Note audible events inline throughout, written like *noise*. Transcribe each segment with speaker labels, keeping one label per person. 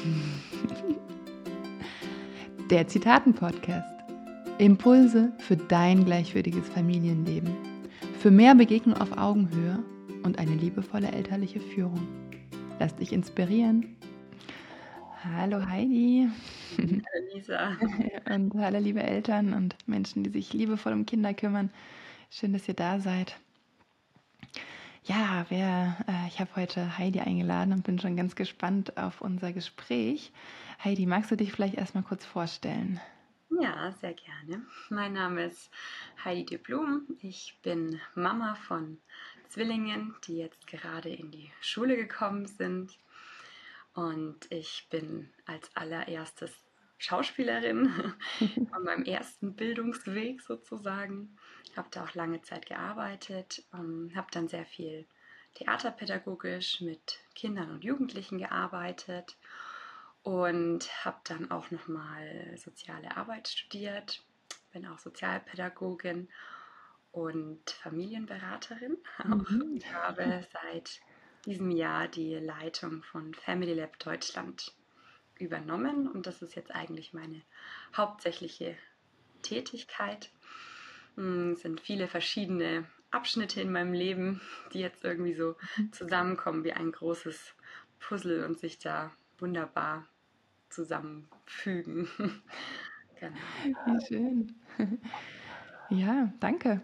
Speaker 1: *laughs* Der Zitaten-Podcast. Impulse für dein gleichwürdiges Familienleben. Für mehr Begegnung auf Augenhöhe und eine liebevolle elterliche Führung. Lass dich inspirieren. Hallo Heidi.
Speaker 2: Hallo Lisa. *laughs*
Speaker 1: Und hallo liebe Eltern und Menschen, die sich liebevoll um Kinder kümmern. Schön, dass ihr da seid. Ja, wer, äh, ich habe heute Heidi eingeladen und bin schon ganz gespannt auf unser Gespräch. Heidi, magst du dich vielleicht erstmal kurz vorstellen?
Speaker 2: Ja, sehr gerne. Mein Name ist Heidi de Blum. Ich bin Mama von Zwillingen, die jetzt gerade in die Schule gekommen sind. Und ich bin als allererstes Schauspielerin *laughs* an meinem ersten Bildungsweg sozusagen. Habe da auch lange Zeit gearbeitet, ähm, habe dann sehr viel theaterpädagogisch mit Kindern und Jugendlichen gearbeitet und habe dann auch nochmal soziale Arbeit studiert, bin auch Sozialpädagogin und Familienberaterin. *laughs* Mhm. Ich habe seit diesem Jahr die Leitung von Family Lab Deutschland übernommen und das ist jetzt eigentlich meine hauptsächliche Tätigkeit. Hm, es sind viele verschiedene Abschnitte in meinem Leben, die jetzt irgendwie so zusammenkommen wie ein großes Puzzle und sich da wunderbar zusammenfügen. *laughs*
Speaker 1: genau. Wie schön. *laughs* Ja, danke.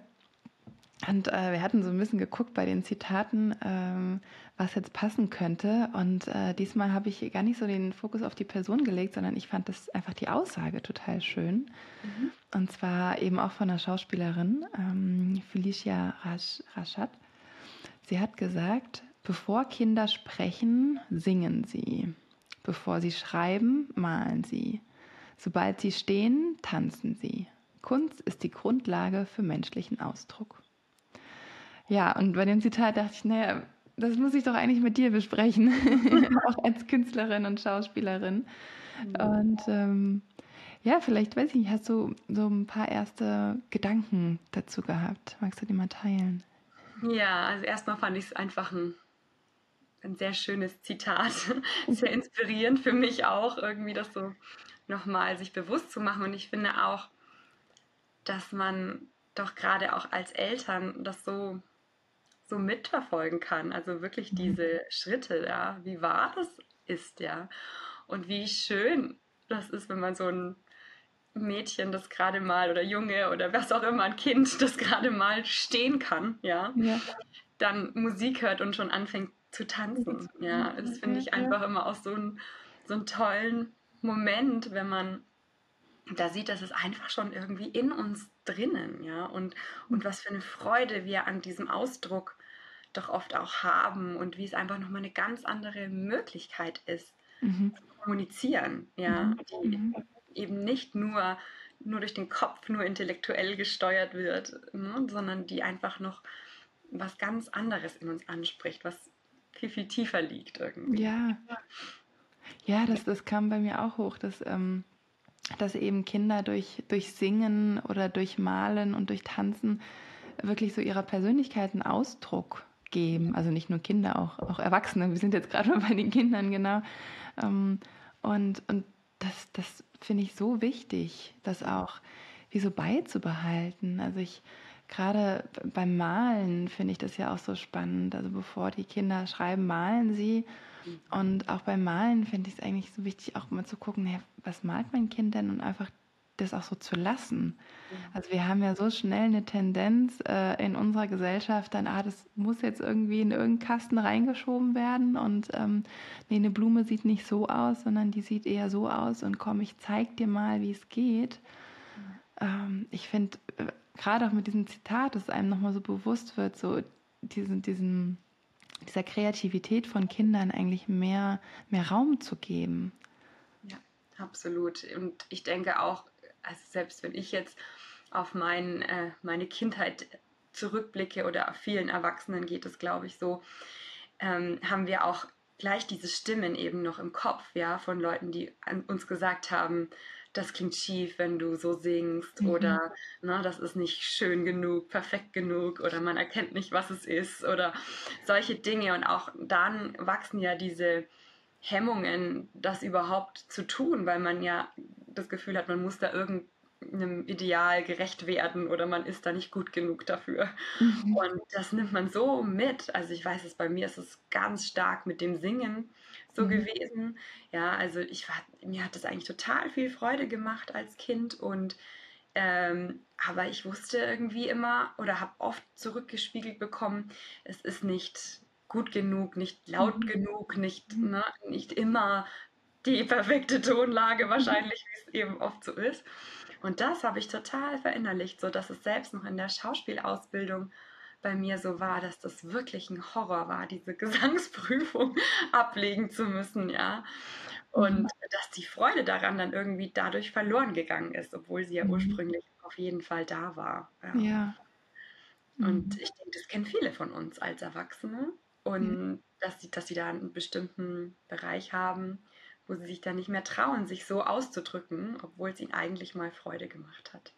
Speaker 1: Und äh, wir hatten so ein bisschen geguckt bei den Zitaten, ähm, was jetzt passen könnte. Und äh, diesmal habe ich gar nicht so den Fokus auf die Person gelegt, sondern ich fand das einfach die Aussage total schön. Mhm. Und zwar eben auch von einer Schauspielerin, ähm, Felicia Rasch, Raschat. Sie hat gesagt, bevor Kinder sprechen, singen sie. Bevor sie schreiben, malen sie. Sobald sie stehen, tanzen sie. Kunst ist die Grundlage für menschlichen Ausdruck. Ja, und bei dem Zitat dachte ich, naja, das muss ich doch eigentlich mit dir besprechen, *laughs* *laughs* auch als Künstlerin und Schauspielerin. Mhm. Und ähm, ja, vielleicht, weiß ich nicht, hast du so ein paar erste Gedanken dazu gehabt? Magst du die mal teilen?
Speaker 2: Ja, also erstmal fand ich es einfach ein, ein sehr schönes Zitat, *laughs* sehr inspirierend für mich auch, irgendwie das so nochmal sich bewusst zu machen. Und ich finde auch, dass man doch gerade auch als Eltern das so so mitverfolgen kann. Also wirklich mhm. diese Schritte, ja, wie wahr das ist, ja. Und wie schön das ist, wenn man so ein Mädchen, das gerade mal oder Junge oder was auch immer, ein Kind, das gerade mal stehen kann, ja, ja, dann Musik hört und schon anfängt zu tanzen. Ja, das finde ich einfach immer auch so, ein, so einen tollen Moment, wenn man da sieht, dass es einfach schon irgendwie in uns drinnen, ja, und, und was für eine Freude wir an diesem Ausdruck doch oft auch haben und wie es einfach nochmal eine ganz andere Möglichkeit ist, mhm. zu kommunizieren, ja, mhm. die mhm. eben nicht nur, nur durch den Kopf, nur intellektuell gesteuert wird, ne, sondern die einfach noch was ganz anderes in uns anspricht, was viel, viel tiefer liegt irgendwie.
Speaker 1: Ja. Ja, das, das kam bei mir auch hoch, dass ähm, dass eben Kinder durch, durch Singen oder durch Malen und durch Tanzen wirklich so ihrer Persönlichkeit einen Ausdruck geben. Also nicht nur Kinder, auch, auch Erwachsene. Wir sind jetzt gerade *laughs* bei den Kindern, genau. Ähm, und, und das, das finde ich so wichtig, das auch wie so beizubehalten. Also ich gerade beim Malen finde ich das ja auch so spannend. Also bevor die Kinder schreiben, malen sie. Und auch beim Malen finde ich es eigentlich so wichtig, auch mal zu gucken, hey, was malt mein Kind denn und einfach das auch so zu lassen. Also wir haben ja so schnell eine Tendenz äh, in unserer Gesellschaft, dann, ah, das muss jetzt irgendwie in irgendeinen Kasten reingeschoben werden und ähm, nee, eine Blume sieht nicht so aus, sondern die sieht eher so aus und komm, ich zeig dir mal, wie es geht. Ähm, ich finde, äh, gerade auch mit diesem Zitat, dass einem nochmal so bewusst wird, so diesen, diesen dieser Kreativität von Kindern eigentlich mehr, mehr Raum zu geben.
Speaker 2: Ja, absolut. Und ich denke auch, also selbst wenn ich jetzt auf mein, äh, meine Kindheit zurückblicke oder vielen Erwachsenen geht es, glaube ich, so, ähm, haben wir auch gleich diese Stimmen eben noch im Kopf, ja, von Leuten, die uns gesagt haben, das klingt schief, wenn du so singst mhm. oder ne, das ist nicht schön genug, perfekt genug oder man erkennt nicht, was es ist oder solche Dinge. Und auch dann wachsen ja diese Hemmungen, das überhaupt zu tun, weil man ja das Gefühl hat, man muss da irgendeinem Ideal gerecht werden oder man ist da nicht gut genug dafür. Mhm. Und das nimmt man so mit. Also ich weiß es, bei mir ist es ganz stark mit dem Singen so mhm. gewesen. Ja, also ich war, mir hat das eigentlich total viel Freude gemacht als Kind und ähm, aber ich wusste irgendwie immer oder habe oft zurückgespiegelt bekommen, es ist nicht gut genug, nicht laut mhm. genug, nicht, mhm. ne, nicht immer die perfekte Tonlage wahrscheinlich, wie es eben oft so ist. Und das habe ich total verinnerlicht, so dass es selbst noch in der Schauspielausbildung bei mir so war, dass das wirklich ein Horror war, diese *laughs* Gesangsprüfung ablegen zu müssen, ja. Und mhm. dass die Freude daran dann irgendwie dadurch verloren gegangen ist, obwohl sie ja mhm. ursprünglich auf jeden Fall da war.
Speaker 1: Ja. ja.
Speaker 2: Und mhm. ich denke, das kennen viele von uns als Erwachsene. Und mhm. dass, sie, dass sie da einen bestimmten Bereich haben, wo sie sich dann nicht mehr trauen, sich so auszudrücken, obwohl es ihnen eigentlich mal Freude gemacht hat.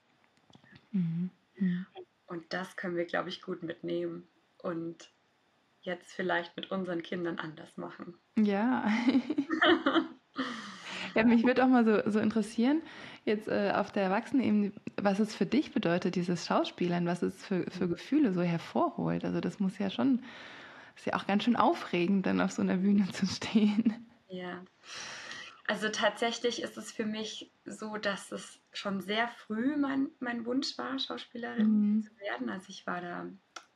Speaker 2: Mhm. Mhm. Und das können wir, glaube ich, gut mitnehmen und jetzt vielleicht mit unseren Kindern anders machen.
Speaker 1: Ja. *laughs* ja mich würde auch mal so, so interessieren, jetzt äh, auf der Erwachsenenebene, was es für dich bedeutet, dieses Schauspielern, was es für, für Gefühle so hervorholt. Also das muss ja schon, ist ja auch ganz schön aufregend, dann auf so einer Bühne *laughs* zu stehen.
Speaker 2: Ja. Also tatsächlich ist es für mich so, dass es schon sehr früh mein, mein Wunsch war, Schauspielerin mhm. zu werden. Also ich war da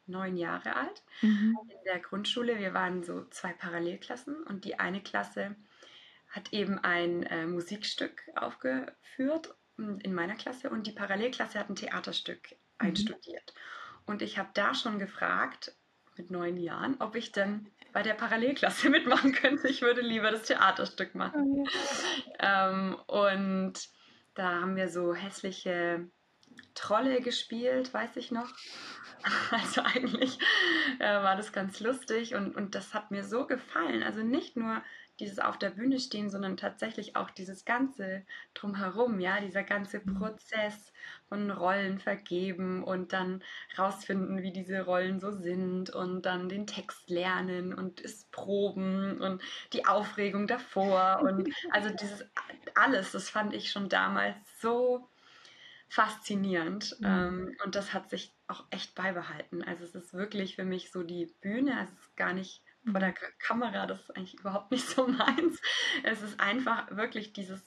Speaker 2: neun Jahre alt mhm. in der Grundschule. Wir waren so zwei Parallelklassen und die eine Klasse hat eben ein äh, Musikstück aufgeführt in meiner Klasse und die Parallelklasse hat ein Theaterstück mhm. einstudiert. Und ich habe da schon gefragt, mit neun Jahren, ob ich denn bei der Parallelklasse *laughs* mitmachen könnte. Ich würde lieber das Theaterstück machen. Oh, ja. ähm, und da haben wir so hässliche Trolle gespielt, weiß ich noch. *laughs* Also eigentlich äh, war das ganz lustig und, und das hat mir so gefallen. Also nicht nur dieses auf der Bühne stehen, sondern tatsächlich auch dieses ganze drumherum, ja, dieser ganze mhm. Prozess von Rollen vergeben und dann rausfinden, wie diese Rollen so sind und dann den Text lernen und es proben und die Aufregung davor und *laughs* also dieses alles, das fand ich schon damals so faszinierend mhm. ähm, und das hat sich auch echt beibehalten. Also es ist wirklich für mich so die Bühne, es ist gar nicht vor der Kamera, das ist eigentlich überhaupt nicht so *laughs* meins. Es ist einfach wirklich dieses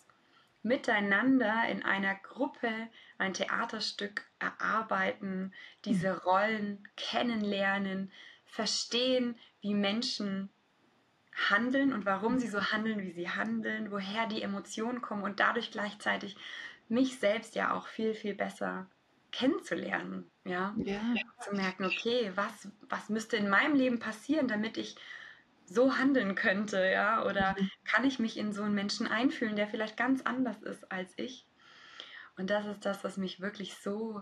Speaker 2: Miteinander in einer Gruppe ein Theaterstück erarbeiten, diese mhm. Rollen kennenlernen, verstehen, wie Menschen handeln und warum sie so handeln, wie sie handeln, woher die Emotionen kommen und dadurch gleichzeitig mich selbst ja auch viel, viel besser kennenzulernen, ja? ja? Zu merken, okay, was, was müsste in meinem Leben passieren, damit ich so handeln könnte, ja? Oder mhm. kann ich mich in so einen Menschen einfühlen, der vielleicht ganz anders ist als ich? Und das ist das, was mich wirklich so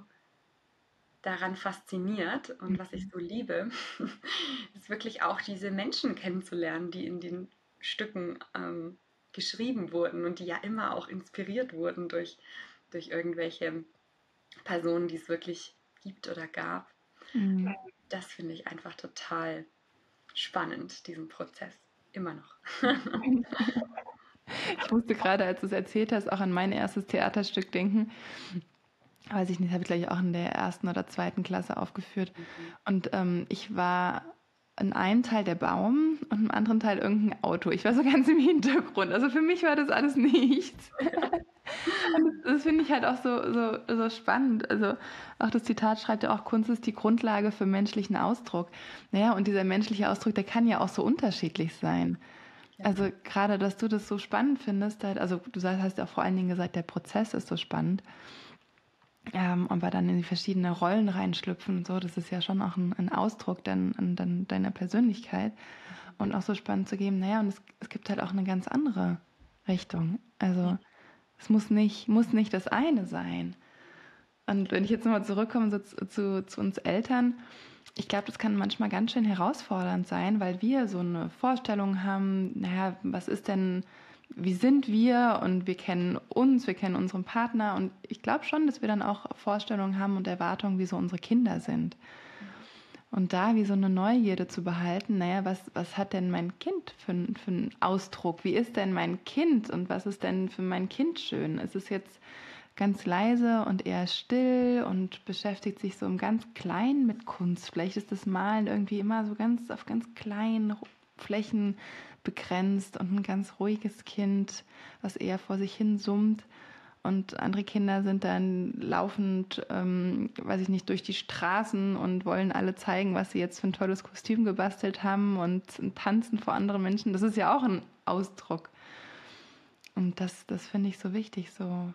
Speaker 2: daran fasziniert und was ich mhm. so liebe, *laughs* ist wirklich auch diese Menschen kennenzulernen, die in den Stücken ähm, geschrieben wurden und die ja immer auch inspiriert wurden durch, durch irgendwelche Personen, die es wirklich gibt oder gab. Mhm. Das finde ich einfach total spannend, diesen Prozess. Immer noch. *laughs*
Speaker 1: ich musste gerade, als du es erzählt hast, auch an mein erstes Theaterstück denken. Weiß ich nicht, habe ich gleich auch in der ersten oder zweiten Klasse aufgeführt. Mhm. Und ähm, ich war in einem Teil der Baum und im anderen Teil irgendein Auto. Ich war so ganz im Hintergrund. Also für mich war das alles *laughs* nichts. *laughs* Und das, finde ich halt auch so, so, so spannend. Also auch das Zitat schreibt ja auch, Kunst ist die Grundlage für menschlichen Ausdruck. Naja, und dieser menschliche Ausdruck, der kann ja auch so unterschiedlich sein. Also gerade, dass du das so spannend findest, halt, also du hast ja auch vor allen Dingen gesagt, der Prozess ist so spannend. Ähm, und wir dann in die verschiedenen Rollen reinschlüpfen und so, das ist ja schon auch ein, ein Ausdruck dann, dann deiner Persönlichkeit. Und auch so spannend zu geben, naja, und es, es gibt halt auch eine ganz andere Richtung. Also es muss nicht, muss nicht das eine sein. Und wenn ich jetzt nochmal zurückkomme so zu, zu, zu uns Eltern, ich glaube, das kann manchmal ganz schön herausfordernd sein, weil wir so eine Vorstellung haben, naja, was ist denn, wie sind wir und wir kennen uns, wir kennen unseren Partner und ich glaube schon, dass wir dann auch Vorstellungen haben und Erwartungen, wie so unsere Kinder sind. Und da wie so eine Neugierde zu behalten, naja, was, was hat denn mein Kind für, für einen Ausdruck? Wie ist denn mein Kind und was ist denn für mein Kind schön? Ist es jetzt ganz leise und eher still und beschäftigt sich so im ganz Kleinen mit Kunst? Vielleicht ist das Malen irgendwie immer so ganz auf ganz kleinen Flächen begrenzt und ein ganz ruhiges Kind, was eher vor sich hin summt. Und andere Kinder sind dann laufend, ähm, weiß ich nicht, durch die Straßen und wollen alle zeigen, was sie jetzt für ein tolles Kostüm gebastelt haben und tanzen vor anderen Menschen. Das ist ja auch ein Ausdruck. Und das, das finde ich so wichtig, so,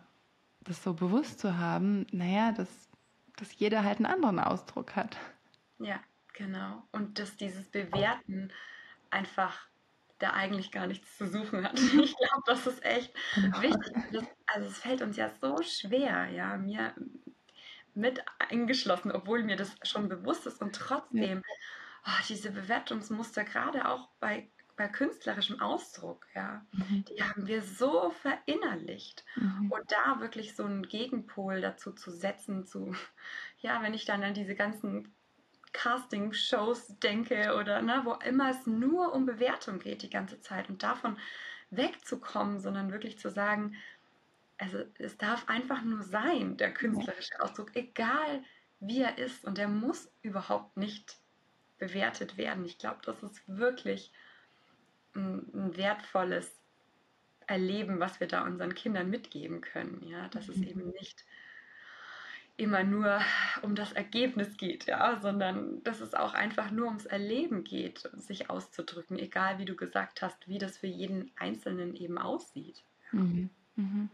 Speaker 1: das so bewusst zu haben, naja, dass, dass jeder halt einen anderen Ausdruck hat.
Speaker 2: Ja, genau. Und dass dieses Bewerten einfach da eigentlich gar nichts zu suchen hat. *laughs* Ich glaube, das ist echt wichtig. *laughs* Das, also es fällt uns ja so schwer, ja, mir mit eingeschlossen, obwohl mir das schon bewusst ist und trotzdem oh, diese Bewertungsmuster, gerade auch bei, bei künstlerischem Ausdruck, ja, mhm. die haben wir so verinnerlicht. Mhm. Und da wirklich so einen Gegenpol dazu zu setzen, zu, ja, wenn ich dann an diese ganzen Casting-Shows denke oder ne, wo immer es nur um Bewertung geht die ganze Zeit und davon wegzukommen, sondern wirklich zu sagen, also es darf einfach nur sein, der künstlerische Ausdruck, egal wie er ist und er muss überhaupt nicht bewertet werden. Ich glaube, das ist wirklich ein, ein, wertvolles Erleben, was wir da unseren Kindern mitgeben können. Ja, dass mhm. es eben nicht immer nur um das Ergebnis geht, ja, sondern dass es auch einfach nur ums Erleben geht, sich auszudrücken, egal wie du gesagt hast, wie das für jeden Einzelnen eben aussieht.
Speaker 1: Mhm. Mhm.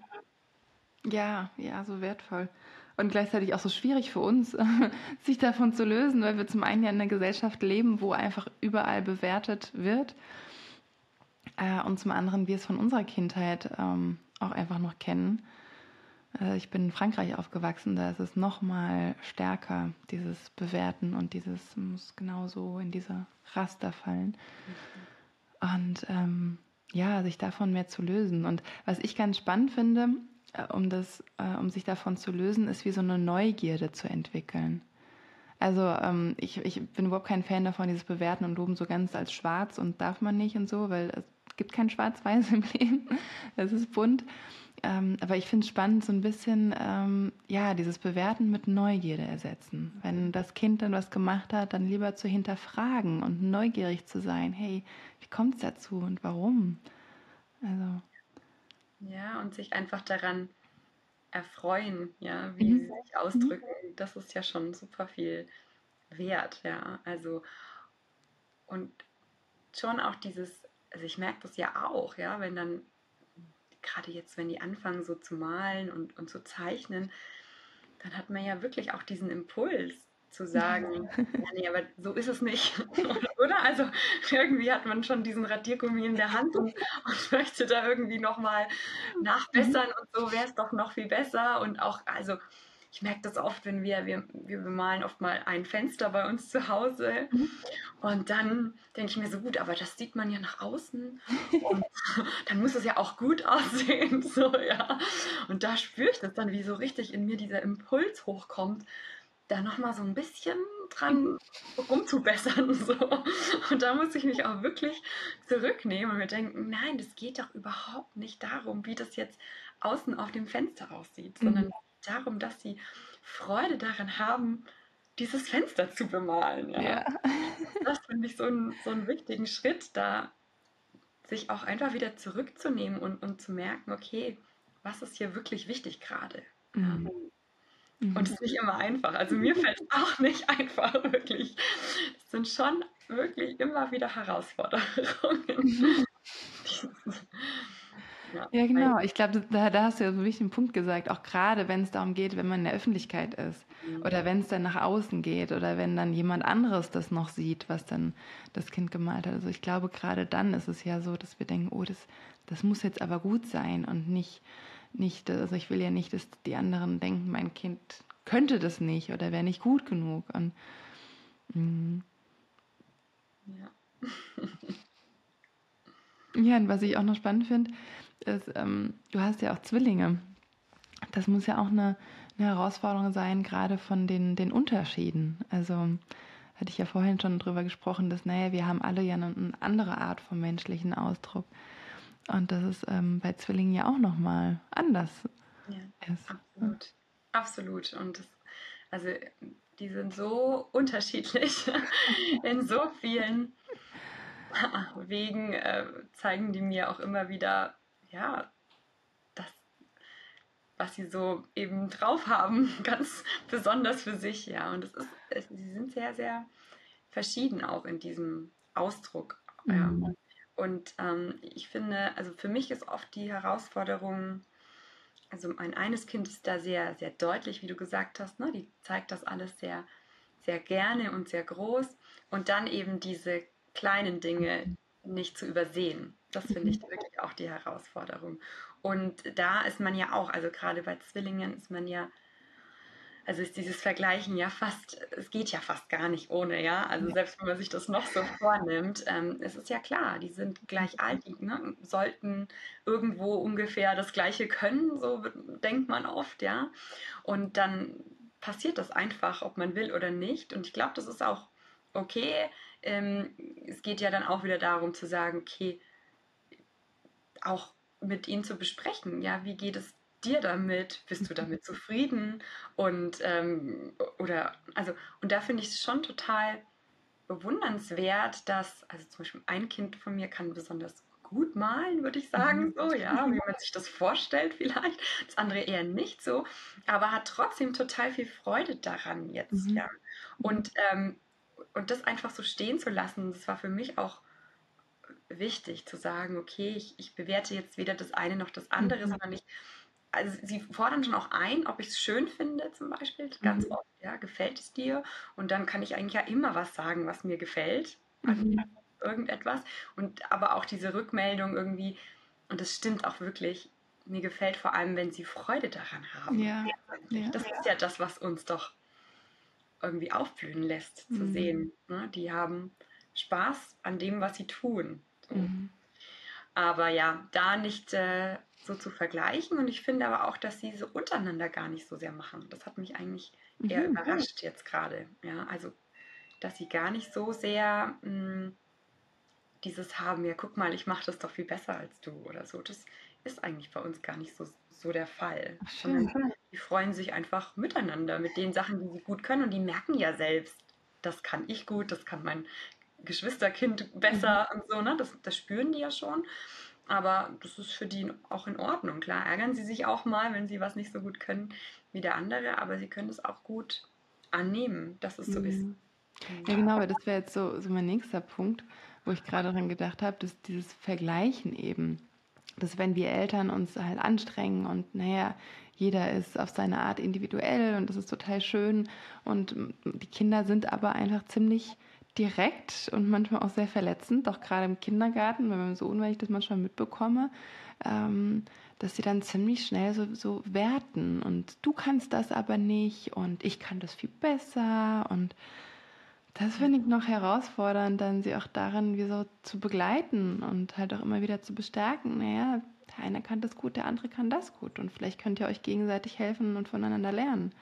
Speaker 1: Ja, ja, so wertvoll. Und gleichzeitig auch so schwierig für uns, *laughs* sich davon zu lösen, weil wir zum einen ja in einer Gesellschaft leben, wo einfach überall bewertet wird. Äh, und zum anderen wir es von unserer Kindheit ähm, auch einfach noch kennen ich bin in Frankreich aufgewachsen, da ist es noch mal stärker, dieses Bewerten und dieses muss genauso in diese Raster fallen. Und ähm, ja, sich davon mehr zu lösen. Und was ich ganz spannend finde, äh, um, das, äh, um sich davon zu lösen, ist wie so eine Neugierde zu entwickeln. Also ähm, ich, ich bin überhaupt kein Fan davon, dieses Bewerten und Loben so ganz als schwarz und darf man nicht und so, weil gibt kein Schwarz-Weiß im *laughs* Leben. Es ist bunt. Ähm, aber ich finde es spannend, so ein bisschen, ähm, ja, dieses Bewerten mit Neugierde ersetzen. Wenn das Kind dann was gemacht hat, dann lieber zu hinterfragen und neugierig zu sein. Hey, wie kommt es dazu und warum? Also.
Speaker 2: Ja, und sich einfach daran erfreuen, ja, wie mhm. sie sich ausdrücken, mhm. das ist ja schon super viel wert, ja. Also, und schon auch dieses, also ich merke das ja auch, ja, wenn dann gerade jetzt, wenn die anfangen so zu malen und, und zu zeichnen, dann hat man ja wirklich auch diesen Impuls zu sagen, ja, nee, aber so ist es nicht. *laughs* Oder? Also irgendwie hat man schon diesen Radiergummi in der Hand und, und möchte da irgendwie nochmal nachbessern und so wäre es doch noch viel besser. Und auch, also ich merke das oft, wenn wir, wir, wir bemalen oft mal ein Fenster bei uns zu Hause mhm. und dann denke ich mir so, gut, aber das sieht man ja nach außen und *laughs* dann muss es ja auch gut aussehen, *laughs* so, ja. Und da spüre ich das dann, wie so richtig in mir dieser Impuls hochkommt, da nochmal so ein bisschen dran rumzubessern, *laughs* so. Und da muss ich mich auch wirklich zurücknehmen und mir denken, nein, das geht doch überhaupt nicht darum, wie das jetzt außen auf dem Fenster aussieht, mhm. Darum, dass sie Freude daran haben, dieses Fenster zu bemalen. Ja. ja. Das finde ich so, ein, so einen wichtigen Schritt, da sich auch einfach wieder zurückzunehmen und, und zu merken, okay, was ist hier wirklich wichtig gerade? Mhm. Und es ist nicht immer einfach. Also mir fällt es *laughs* auch nicht einfach, wirklich. Es sind schon wirklich immer wieder Herausforderungen. *laughs*
Speaker 1: Ja, genau. Ich glaube, da, da, hast du ja so einen wichtigen Punkt gesagt, auch gerade wenn es darum geht, wenn man in der Öffentlichkeit ist mhm. oder wenn es dann nach außen geht oder wenn dann jemand anderes das noch sieht, was dann das Kind gemalt hat. Also ich glaube, gerade dann ist es ja so, dass wir denken, oh, das, das muss jetzt aber gut sein und nicht, nicht, also ich will ja nicht, dass die anderen denken, mein Kind könnte das nicht oder wäre nicht gut genug. Und, mm. ja. ja, und was ich auch noch spannend finde, ist, ähm, du hast ja auch Zwillinge. Das muss ja auch eine, eine Herausforderung sein, gerade von den, den Unterschieden. Also hatte ich ja vorhin schon drüber gesprochen, dass, naja, wir haben alle ja eine, eine andere Art vom menschlichen Ausdruck. Und das ist ähm, bei Zwillingen ja auch nochmal anders.
Speaker 2: Ja, ist. absolut. Absolut. Und das, also die sind so unterschiedlich *laughs* in so vielen Wegen äh, zeigen die mir auch immer wieder, ja, das, was sie so eben drauf haben, *laughs* ganz besonders für sich, ja. Und es ist, es, sie sind sehr, sehr verschieden auch in diesem Ausdruck. Mhm. Ja. Und ähm, ich finde, also für mich ist oft die Herausforderung, also mein eines Kind ist da sehr, sehr deutlich, wie du gesagt hast, ne? die zeigt das alles sehr, sehr gerne und sehr groß. Und dann eben diese kleinen Dinge nicht zu übersehen. Das finde ich mhm. wirklich auch die Herausforderung. Und da ist man ja auch, also gerade bei Zwillingen ist man ja also ist dieses Vergleichen ja fast, es geht ja fast gar nicht ohne, ja. Also selbst wenn man sich das noch so vornimmt, ähm, es ist ja klar, die sind gleich alt, die ne, sollten irgendwo ungefähr das Gleiche können, so denkt man oft, ja. Und dann passiert das einfach, ob man will oder nicht. Und ich glaube, das ist auch okay. Ähm, es geht ja dann auch wieder darum zu sagen, okay, auch mit ihnen zu besprechen, ja, wie geht es dir damit? Bist du damit zufrieden? Und ähm, oder also und da finde ich es schon total bewundernswert, dass also zum Beispiel ein Kind von mir kann besonders gut malen, würde ich sagen, mhm. so ja, wie man sich das vorstellt vielleicht. Das andere eher nicht so, aber hat trotzdem total viel Freude daran jetzt, mhm. ja. Und ähm, und das einfach so stehen zu lassen, das war für mich auch wichtig zu sagen, okay, ich, ich bewerte jetzt weder das eine noch das andere, mhm. sondern ich also sie fordern schon auch ein, ob ich es schön finde, zum Beispiel, ganz mhm. oft, ja, gefällt es dir? Und dann kann ich eigentlich ja immer was sagen, was mir gefällt, also mhm. irgendetwas. Und aber auch diese Rückmeldung irgendwie, und das stimmt auch wirklich, mir gefällt vor allem, wenn sie Freude daran haben. Ja. ja. Das ist ja das, was uns doch irgendwie aufblühen lässt, zu mhm. sehen. Ne? Die haben Spaß an dem, was sie tun. So. Mhm. Aber ja, da nicht äh, so zu vergleichen. Und ich finde aber auch, dass sie so untereinander gar nicht so sehr machen. Das hat mich eigentlich eher mhm. überrascht jetzt gerade. Ja, also, dass sie gar nicht so sehr mh, hm, dieses haben, ja, guck mal, ich mache das doch viel besser als du oder so. Das ist eigentlich bei uns gar nicht so, so der Fall. Ach, die freuen sich einfach miteinander mit den Sachen, die sie gut können. Und die merken ja selbst, das kann ich gut, das kann mein Geschwisterkind besser mhm. und so, ne? Das, das spüren die ja schon. Aber das ist für die auch in Ordnung. Klar, ärgern sie sich auch mal, wenn sie was nicht so gut können wie der andere, aber sie können es auch gut annehmen, dass es so mhm. ist.
Speaker 1: Ja, genau, aber das wäre jetzt so, so mein nächster Punkt, wo ich gerade daran gedacht habe, dass dieses Vergleichen eben, dass wenn wir Eltern uns halt anstrengen und naja, jeder ist auf seine Art individuell und das ist total schön und die Kinder sind aber einfach ziemlich direkt und manchmal auch sehr verletzend, auch gerade im Kindergarten, bei meinem Sohn, weil das manchmal mitbekomme, ähm, dass sie dann ziemlich schnell so, so werten und du kannst das aber nicht und ich kann das viel besser und das finde ich noch herausfordernd, dann sie auch darin wie so zu begleiten und halt auch immer wieder zu bestärken. Naja, der eine kann das gut, der andere kann das gut und vielleicht könnt ihr euch gegenseitig helfen und voneinander lernen.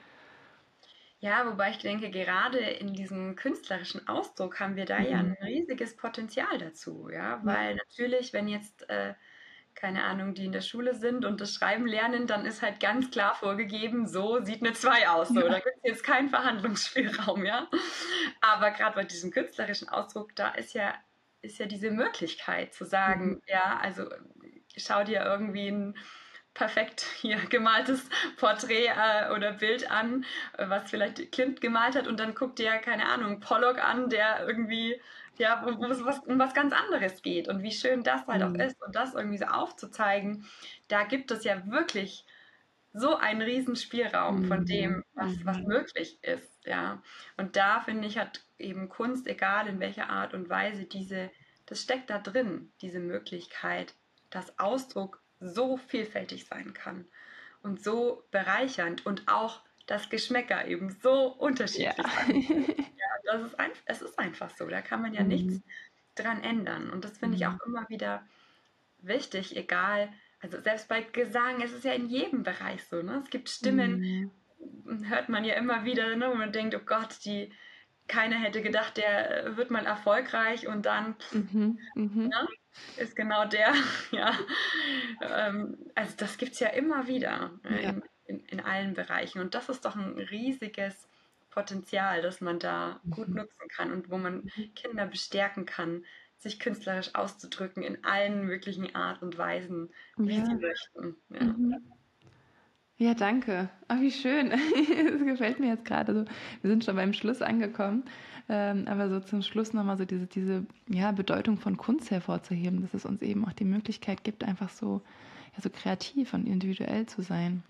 Speaker 2: Ja, wobei ich denke, gerade in diesem künstlerischen Ausdruck haben wir da mhm. ja ein riesiges Potenzial dazu, ja, weil natürlich, wenn jetzt, äh, keine Ahnung, die in der Schule sind und das Schreiben lernen, dann ist halt ganz klar vorgegeben, so sieht eine 2 aus, so, da gibt es jetzt keinen Verhandlungsspielraum, ja. Aber gerade bei diesem künstlerischen Ausdruck, da ist ja, ist ja diese Möglichkeit zu sagen, mhm. ja, also schau dir irgendwie ein perfekt hier gemaltes Porträt äh, oder Bild an, äh, was vielleicht Klimt gemalt hat und dann guckt ihr, keine Ahnung, Pollock an, der irgendwie, ja, wo, es was, um was ganz anderes geht und wie schön das halt mhm. auch ist und das irgendwie so aufzuzeigen, da gibt es ja wirklich so einen riesen Spielraum von mhm. dem, was, was mhm. möglich ist, ja. Und da, finde ich, hat eben Kunst, egal in welcher Art und Weise, diese, das steckt da drin, diese Möglichkeit, dass Ausdruck so vielfältig sein kann und so bereichernd und auch das Geschmäcker eben so unterschiedlich ja. sein *laughs* ja, das ist ein, es ist einfach so, da kann man ja mhm. nichts dran ändern. Und das finde ich auch mhm. immer wieder wichtig, egal, also selbst bei Gesang, es ist ja in jedem Bereich so, ne? Es gibt Stimmen, mhm. hört man ja immer wieder, ne, wo man denkt, oh Gott, die, keiner hätte gedacht, der wird mal erfolgreich und dann mhm, mh. ja, ist genau der, *laughs* ja. Ähm, also das gibt es ja immer wieder äh, ja. In, in, in, allen Bereichen. Und das ist doch ein riesiges Potenzial, das man da gut mhm. nutzen kann und wo man mhm. Kinder bestärken kann, sich künstlerisch auszudrücken in allen möglichen Art und Weisen, wie ja. sie möchten. Ja. Mhm.
Speaker 1: Ja, danke. Ach, wie schön. *laughs* das gefällt mir jetzt gerade. Also, wir sind schon beim Schluss angekommen. Ähm, aber so zum Schluss nochmal so diese, diese ja, Bedeutung von Kunst hervorzuheben, dass es uns eben auch die Möglichkeit gibt, einfach so, ja, so kreativ und individuell zu sein.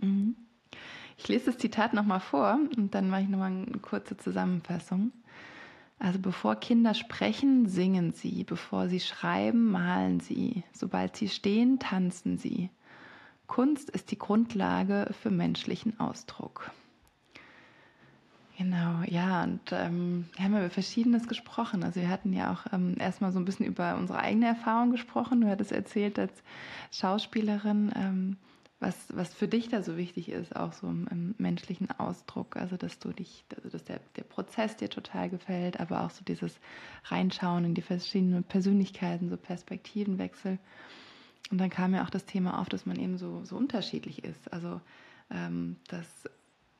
Speaker 1: Mhm. Ich lese das Zitat nochmal vor und dann mache ich nochmal eine kurze Zusammenfassung. Also bevor Kinder sprechen, singen sie, bevor sie schreiben, malen sie, sobald sie stehen, tanzen sie. Kunst ist die Grundlage für menschlichen Ausdruck. Genau, ja, und ähm, wir haben über Verschiedenes gesprochen. Also wir hatten ja auch ähm, erstmal so ein bisschen über unsere eigene Erfahrung gesprochen. Du hattest erzählt als Schauspielerin, ähm, was, was für dich da so wichtig ist, auch so im, im, menschlichen Ausdruck. Also, dass du dich, also dass der, der Prozess dir total gefällt, aber auch so dieses Reinschauen in die verschiedenen Persönlichkeiten, so Perspektivenwechsel. Und dann kam ja auch das Thema auf, dass man eben so, so unterschiedlich ist. Also, ähm, dass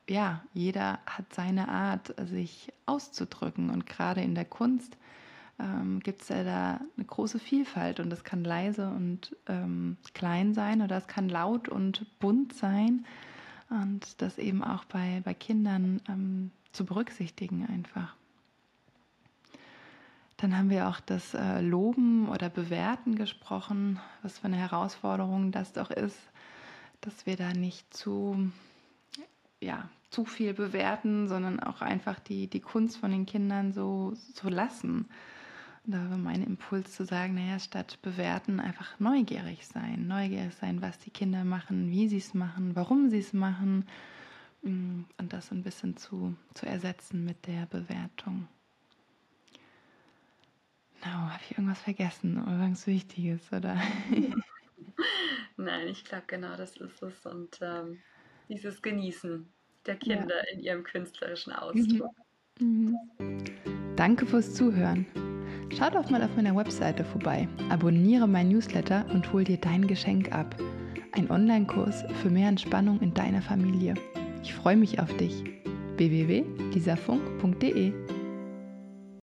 Speaker 1: ja, jeder hat seine Art, sich auszudrücken. Und gerade in der Kunst ähm, gibt es ja da eine große Vielfalt und das kann leise und ähm, klein sein oder es kann laut und bunt sein und das eben auch bei, bei Kindern ähm, zu berücksichtigen einfach. Dann haben wir auch das äh, Loben oder Bewerten gesprochen, was für eine Herausforderung das doch ist, dass wir da nicht zu, ja, zu viel bewerten, sondern auch einfach die, die Kunst von den Kindern so, so lassen. Da war mein Impuls zu sagen, naja, statt bewerten, einfach neugierig sein. Neugierig sein, was die Kinder machen, wie sie es machen, warum sie es machen. Mm, und das ein bisschen zu, zu ersetzen mit der Bewertung. Genau, habe ich irgendwas vergessen oder irgendwas Wichtiges, oder? *laughs*
Speaker 2: Nein, ich glaube genau, das ist es. Und ähm, dieses Genießen der Kinder ja. in ihrem künstlerischen Ausdruck. Mhm.
Speaker 1: Mhm. Danke fürs Zuhören. Schau doch mal auf meiner Webseite vorbei, abonniere mein Newsletter und hol dir dein Geschenk ab. Ein Online-Kurs für mehr Entspannung in deiner Familie. Ich freue mich auf dich. www.lisafunk.de